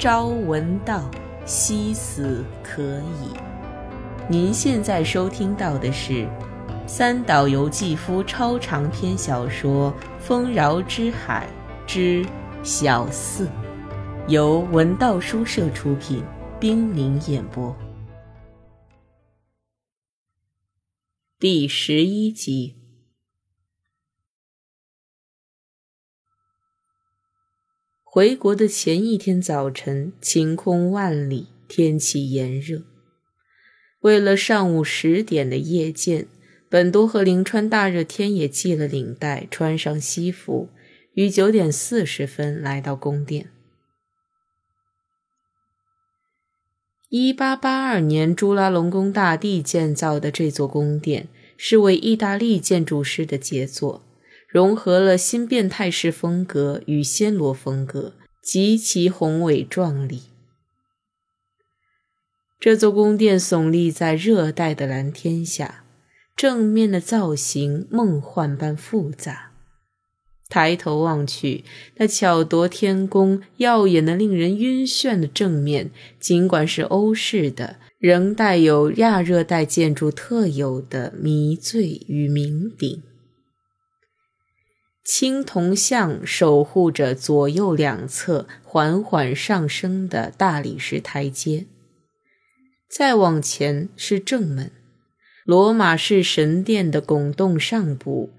朝闻道，夕死可矣。您现在收听到的是三岛由纪夫超长篇小说《丰饶之海之小四》，由文道书社出品，冰凌演播，第十一集。回国的前一天早晨，晴空万里，天气炎热。为了上午十点的夜见，本多和灵川大热天也系了领带，穿上西服，于九点四十分来到宫殿。一八八二年，朱拉隆功大帝建造的这座宫殿，是位意大利建筑师的杰作。融合了新变态式风格与暹罗风格，极其宏伟壮丽。这座宫殿耸立在热带的蓝天下，正面的造型梦幻般复杂。抬头望去，那巧夺天工、耀眼的令人晕眩的正面，尽管是欧式的，仍带有亚热带建筑特有的迷醉与酩酊。青铜像守护着左右两侧缓缓上升的大理石台阶，再往前是正门。罗马式神殿的拱洞上部，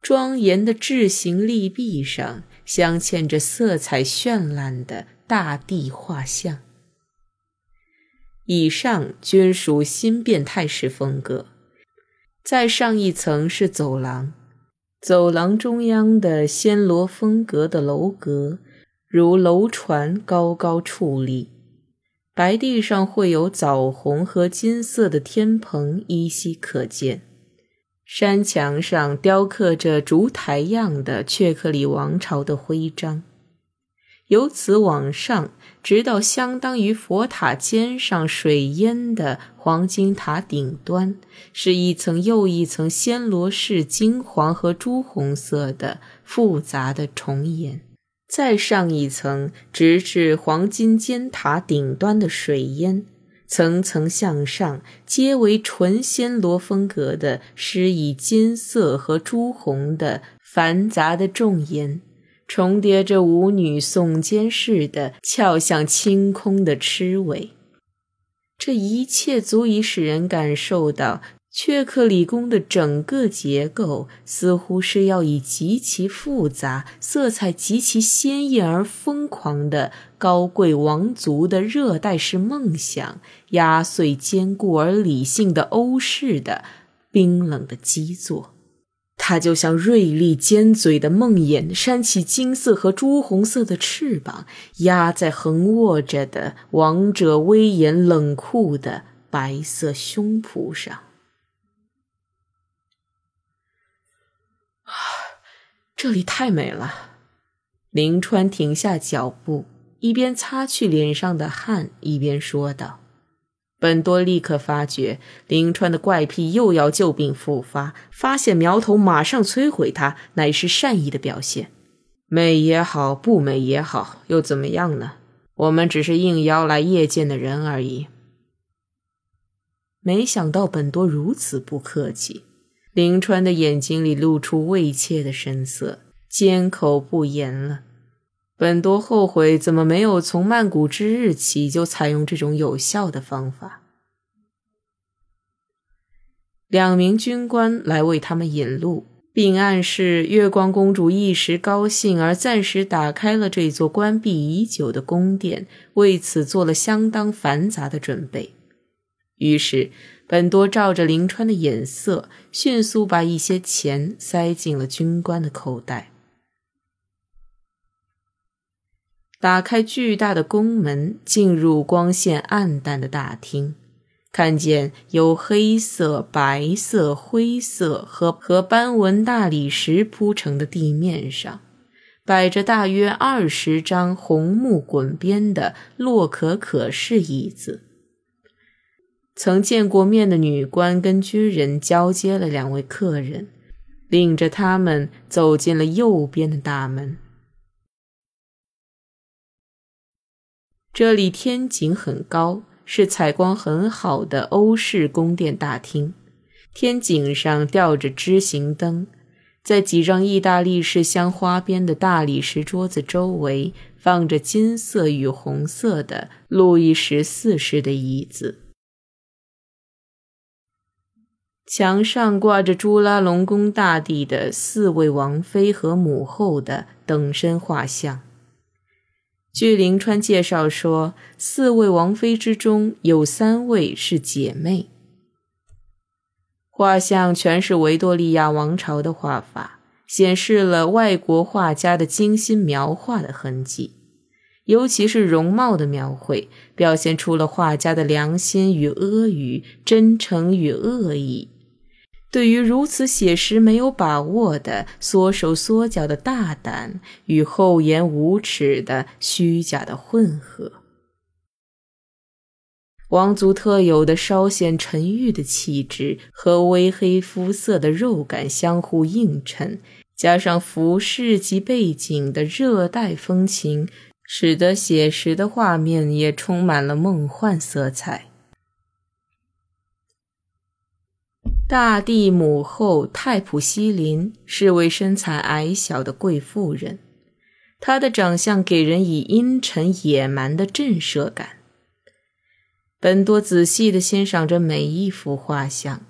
庄严的智形立壁上镶嵌着色彩绚烂的大地画像。以上均属新变态式风格。再上一层是走廊。走廊中央的暹罗风格的楼阁，如楼船高高矗立，白地上绘有枣红和金色的天棚依稀可见。山墙上雕刻着烛台样的雀克里王朝的徽章。由此往上，直到相当于佛塔尖上水烟的黄金塔顶端，是一层又一层暹罗式金黄和朱红色的复杂的重岩。再上一层，直至黄金尖塔顶端的水烟，层层向上，皆为纯暹罗风格的施以金色和朱红的繁杂的重岩。重叠着舞女耸肩似的翘向清空的螭尾，这一切足以使人感受到阙克里宫的整个结构似乎是要以极其复杂、色彩极其鲜艳而疯狂的高贵王族的热带式梦想压碎坚固而理性的欧式的冰冷的基座。它就像锐利尖嘴的梦魇，扇起金色和朱红色的翅膀，压在横卧着的王者威严冷酷的白色胸脯上。啊，这里太美了！林川停下脚步，一边擦去脸上的汗，一边说道。本多立刻发觉林川的怪癖又要旧病复发，发现苗头，马上摧毁他，乃是善意的表现。美也好，不美也好，又怎么样呢？我们只是应邀来夜见的人而已。没想到本多如此不客气，林川的眼睛里露出畏怯的神色，缄口不言了。本多后悔，怎么没有从曼谷之日起就采用这种有效的方法？两名军官来为他们引路，并暗示月光公主一时高兴而暂时打开了这座关闭已久的宫殿，为此做了相当繁杂的准备。于是，本多照着林川的眼色，迅速把一些钱塞进了军官的口袋。打开巨大的宫门，进入光线暗淡的大厅，看见由黑色、白色、灰色和和斑纹大理石铺成的地面上，摆着大约二十张红木滚边的洛可可式椅子。曾见过面的女官跟军人交接了两位客人，领着他们走进了右边的大门。这里天井很高，是采光很好的欧式宫殿大厅。天井上吊着枝形灯，在几张意大利式镶花边的大理石桌子周围，放着金色与红色的路易十四式的椅子。墙上挂着朱拉隆功大帝的四位王妃和母后的等身画像。据灵川介绍说，四位王妃之中有三位是姐妹。画像全是维多利亚王朝的画法，显示了外国画家的精心描画的痕迹，尤其是容貌的描绘，表现出了画家的良心与阿谀、真诚与恶意。对于如此写实、没有把握的缩手缩脚的大胆与厚颜无耻的虚假的混合，王族特有的稍显沉郁的气质和微黑肤色的肉感相互映衬，加上服饰及背景的热带风情，使得写实的画面也充满了梦幻色彩。大地母后泰普西林是位身材矮小的贵妇人，她的长相给人以阴沉野蛮的震慑感。本多仔细地欣赏着每一幅画像。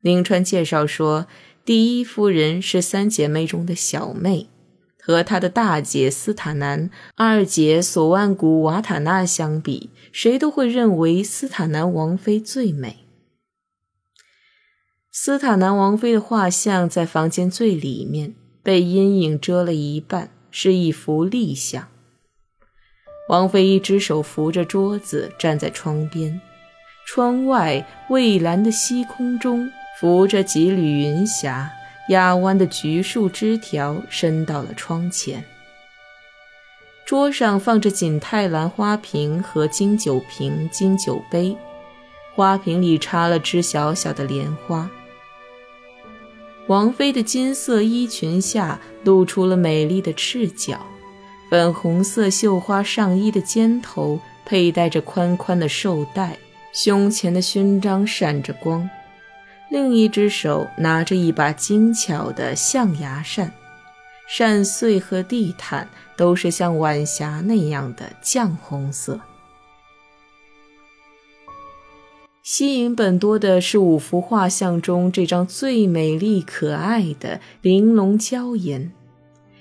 林川介绍说，第一夫人是三姐妹中的小妹，和她的大姐斯塔南、二姐索万古瓦塔纳相比，谁都会认为斯塔南王妃最美。斯塔南王妃的画像在房间最里面，被阴影遮了一半，是一幅立像。王妃一只手扶着桌子，站在窗边，窗外蔚蓝的西空中浮着几缕云霞，压弯的橘树枝条伸到了窗前。桌上放着锦泰兰花瓶和金酒瓶、金酒杯，花瓶里插了只小小的莲花。王妃的金色衣裙下露出了美丽的赤脚，粉红色绣花上衣的肩头佩戴着宽宽的绶带，胸前的勋章闪着光，另一只手拿着一把精巧的象牙扇，扇穗和地毯都是像晚霞那样的绛红色。吸引本多的是五幅画像中这张最美丽可爱的玲珑娇颜，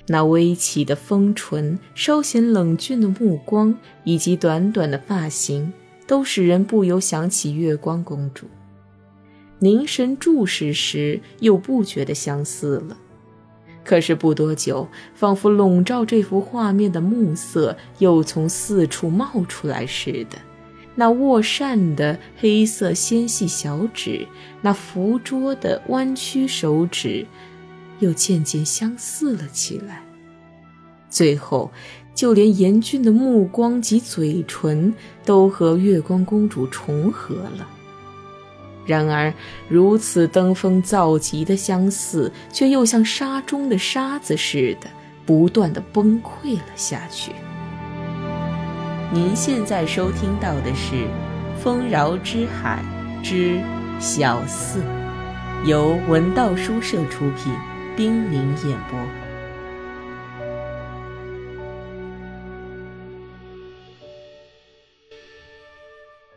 那微起的丰唇、稍显冷峻的目光以及短短的发型，都使人不由想起月光公主。凝神注视时，又不觉得相似了。可是不多久，仿佛笼罩这幅画面的暮色又从四处冒出来似的。那握扇的黑色纤细小指，那扶桌的弯曲手指，又渐渐相似了起来。最后，就连严峻的目光及嘴唇都和月光公主重合了。然而，如此登峰造极的相似，却又像沙中的沙子似的，不断的崩溃了下去。您现在收听到的是《丰饶之海之小四》，由文道书社出品，冰凌演播。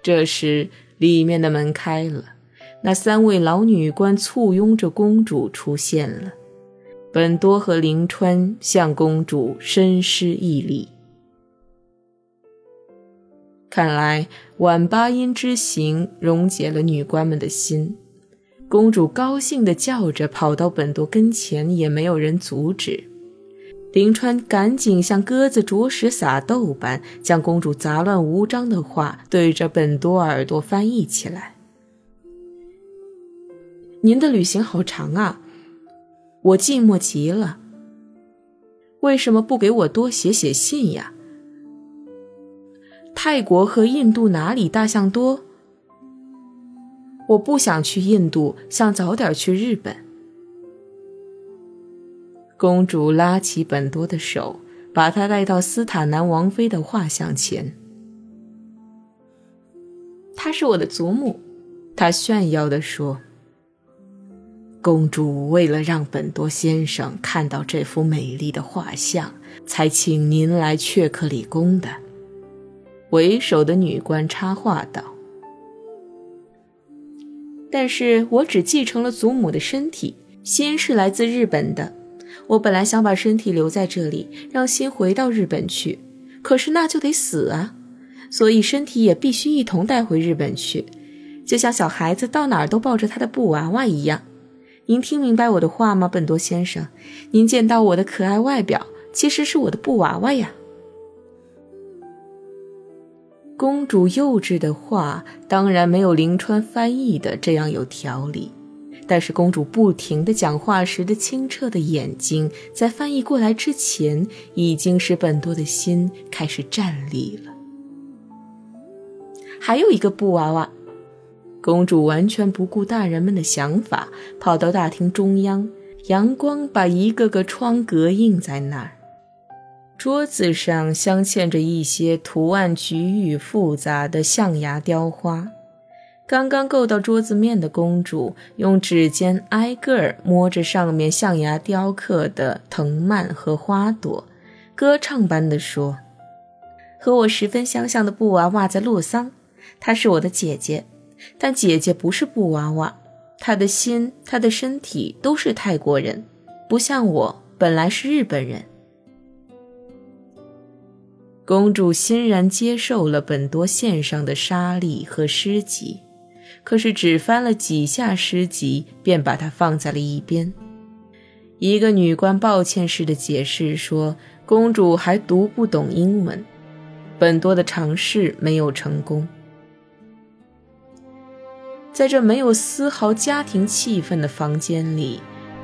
这时，里面的门开了，那三位老女官簇拥着公主出现了。本多和灵川向公主深施一礼。看来晚八音之行溶解了女官们的心，公主高兴地叫着跑到本多跟前，也没有人阻止。林川赶紧像鸽子啄食撒豆般，将公主杂乱无章的话对着本多耳朵翻译起来。您的旅行好长啊，我寂寞极了。为什么不给我多写写信呀？泰国和印度哪里大象多？我不想去印度，想早点去日本。公主拉起本多的手，把他带到斯塔南王妃的画像前。她是我的祖母。”她炫耀地说。公主为了让本多先生看到这幅美丽的画像，才请您来雀克里宫的。为首的女官插话道：“但是我只继承了祖母的身体，心是来自日本的。我本来想把身体留在这里，让心回到日本去，可是那就得死啊，所以身体也必须一同带回日本去，就像小孩子到哪儿都抱着他的布娃娃一样。”您听明白我的话吗，本多先生？您见到我的可爱外表，其实是我的布娃娃呀。公主幼稚的话当然没有林川翻译的这样有条理，但是公主不停的讲话时的清澈的眼睛，在翻译过来之前，已经使本多的心开始站立了。还有一个布娃娃。公主完全不顾大人们的想法，跑到大厅中央，阳光把一个个窗格映在那儿。桌子上镶嵌着一些图案局域复杂的象牙雕花。刚刚够到桌子面的公主，用指尖挨个儿摸着上面象牙雕刻的藤蔓和花朵，歌唱般地说：“和我十分相像的布娃娃在洛桑，她是我的姐姐。”但姐姐不是布娃娃，她的心、她的身体都是泰国人，不像我本来是日本人。公主欣然接受了本多献上的沙粒和诗集，可是只翻了几下诗集，便把它放在了一边。一个女官抱歉似的解释说：“公主还读不懂英文。”本多的尝试没有成功。在这没有丝毫家庭气氛的房间里，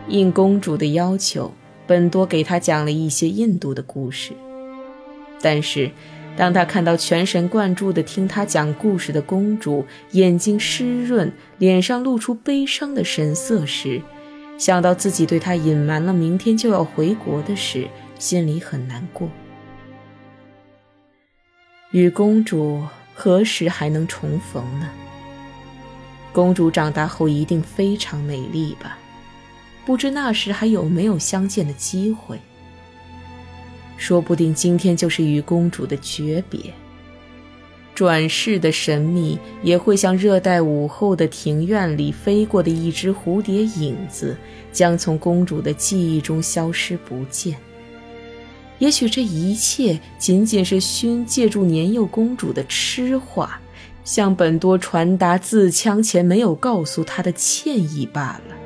应公主的要求，本多给她讲了一些印度的故事。但是，当他看到全神贯注地听他讲故事的公主眼睛湿润、脸上露出悲伤的神色时，想到自己对她隐瞒了明天就要回国的事，心里很难过。与公主何时还能重逢呢？公主长大后一定非常美丽吧？不知那时还有没有相见的机会？说不定今天就是与公主的诀别。转世的神秘也会像热带午后的庭院里飞过的一只蝴蝶影子，将从公主的记忆中消失不见。也许这一切仅仅是勋借助年幼公主的痴话。向本多传达自枪前没有告诉他的歉意罢了。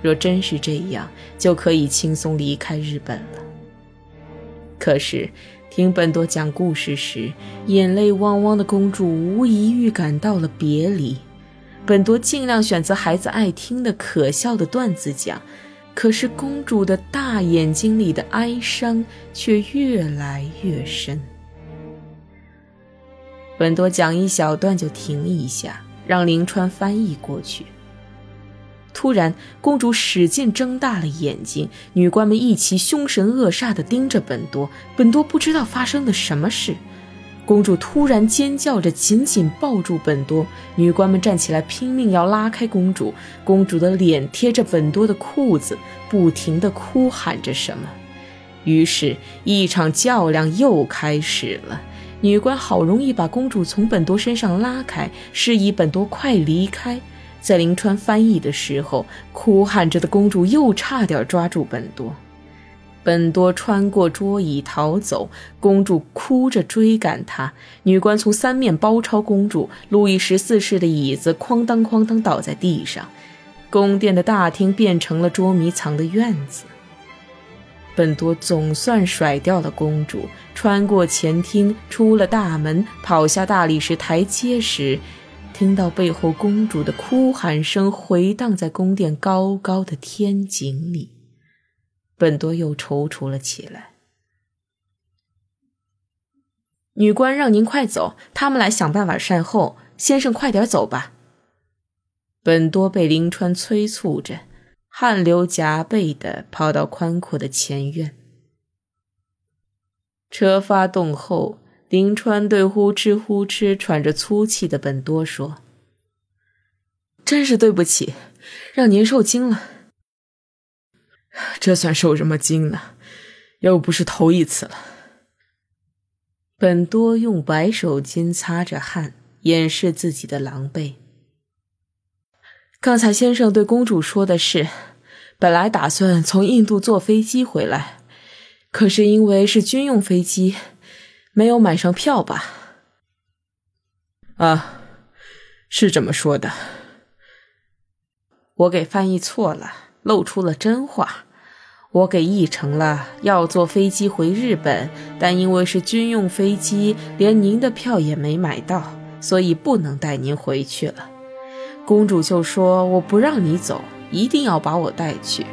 若真是这样，就可以轻松离开日本了。可是，听本多讲故事时，眼泪汪汪的公主无疑预感到了别离。本多尽量选择孩子爱听的可笑的段子讲，可是公主的大眼睛里的哀伤却越来越深。本多讲一小段就停一下，让林川翻译过去。突然，公主使劲睁大了眼睛，女官们一齐凶神恶煞地盯着本多。本多不知道发生了什么事，公主突然尖叫着，紧紧抱住本多。女官们站起来，拼命要拉开公主。公主的脸贴着本多的裤子，不停地哭喊着什么。于是，一场较量又开始了。女官好容易把公主从本多身上拉开，示意本多快离开。在临川翻译的时候，哭喊着的公主又差点抓住本多。本多穿过桌椅逃走，公主哭着追赶他。女官从三面包抄公主，路易十四式的椅子哐当哐当倒在地上，宫殿的大厅变成了捉迷藏的院子。本多总算甩掉了公主，穿过前厅，出了大门，跑下大理石台阶时，听到背后公主的哭喊声回荡在宫殿高高的天井里，本多又踌躇了起来。女官让您快走，他们来想办法善后。先生，快点走吧。本多被林川催促着。汗流浃背地跑到宽阔的前院。车发动后，林川对呼哧呼哧喘着粗气的本多说：“真是对不起，让您受惊了。这算受什么惊呢？又不是头一次了。”本多用白手巾擦着汗，掩饰自己的狼狈。刚才先生对公主说的是，本来打算从印度坐飞机回来，可是因为是军用飞机。没有买上票吧？啊，是这么说的。我给翻译错了，露出了真话。我给译成了要坐飞机回日本，但因为是军用飞机，连您的票也没买到，所以不能带您回去了。公主就说我不让你走，一定要把我带去，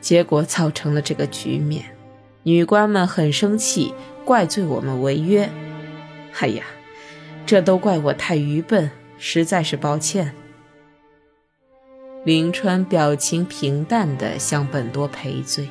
结果造成了这个局面。女官们很生气。怪罪我们违约，哎呀，这都怪我太愚笨，实在是抱歉。林川表情平淡地向本多赔罪。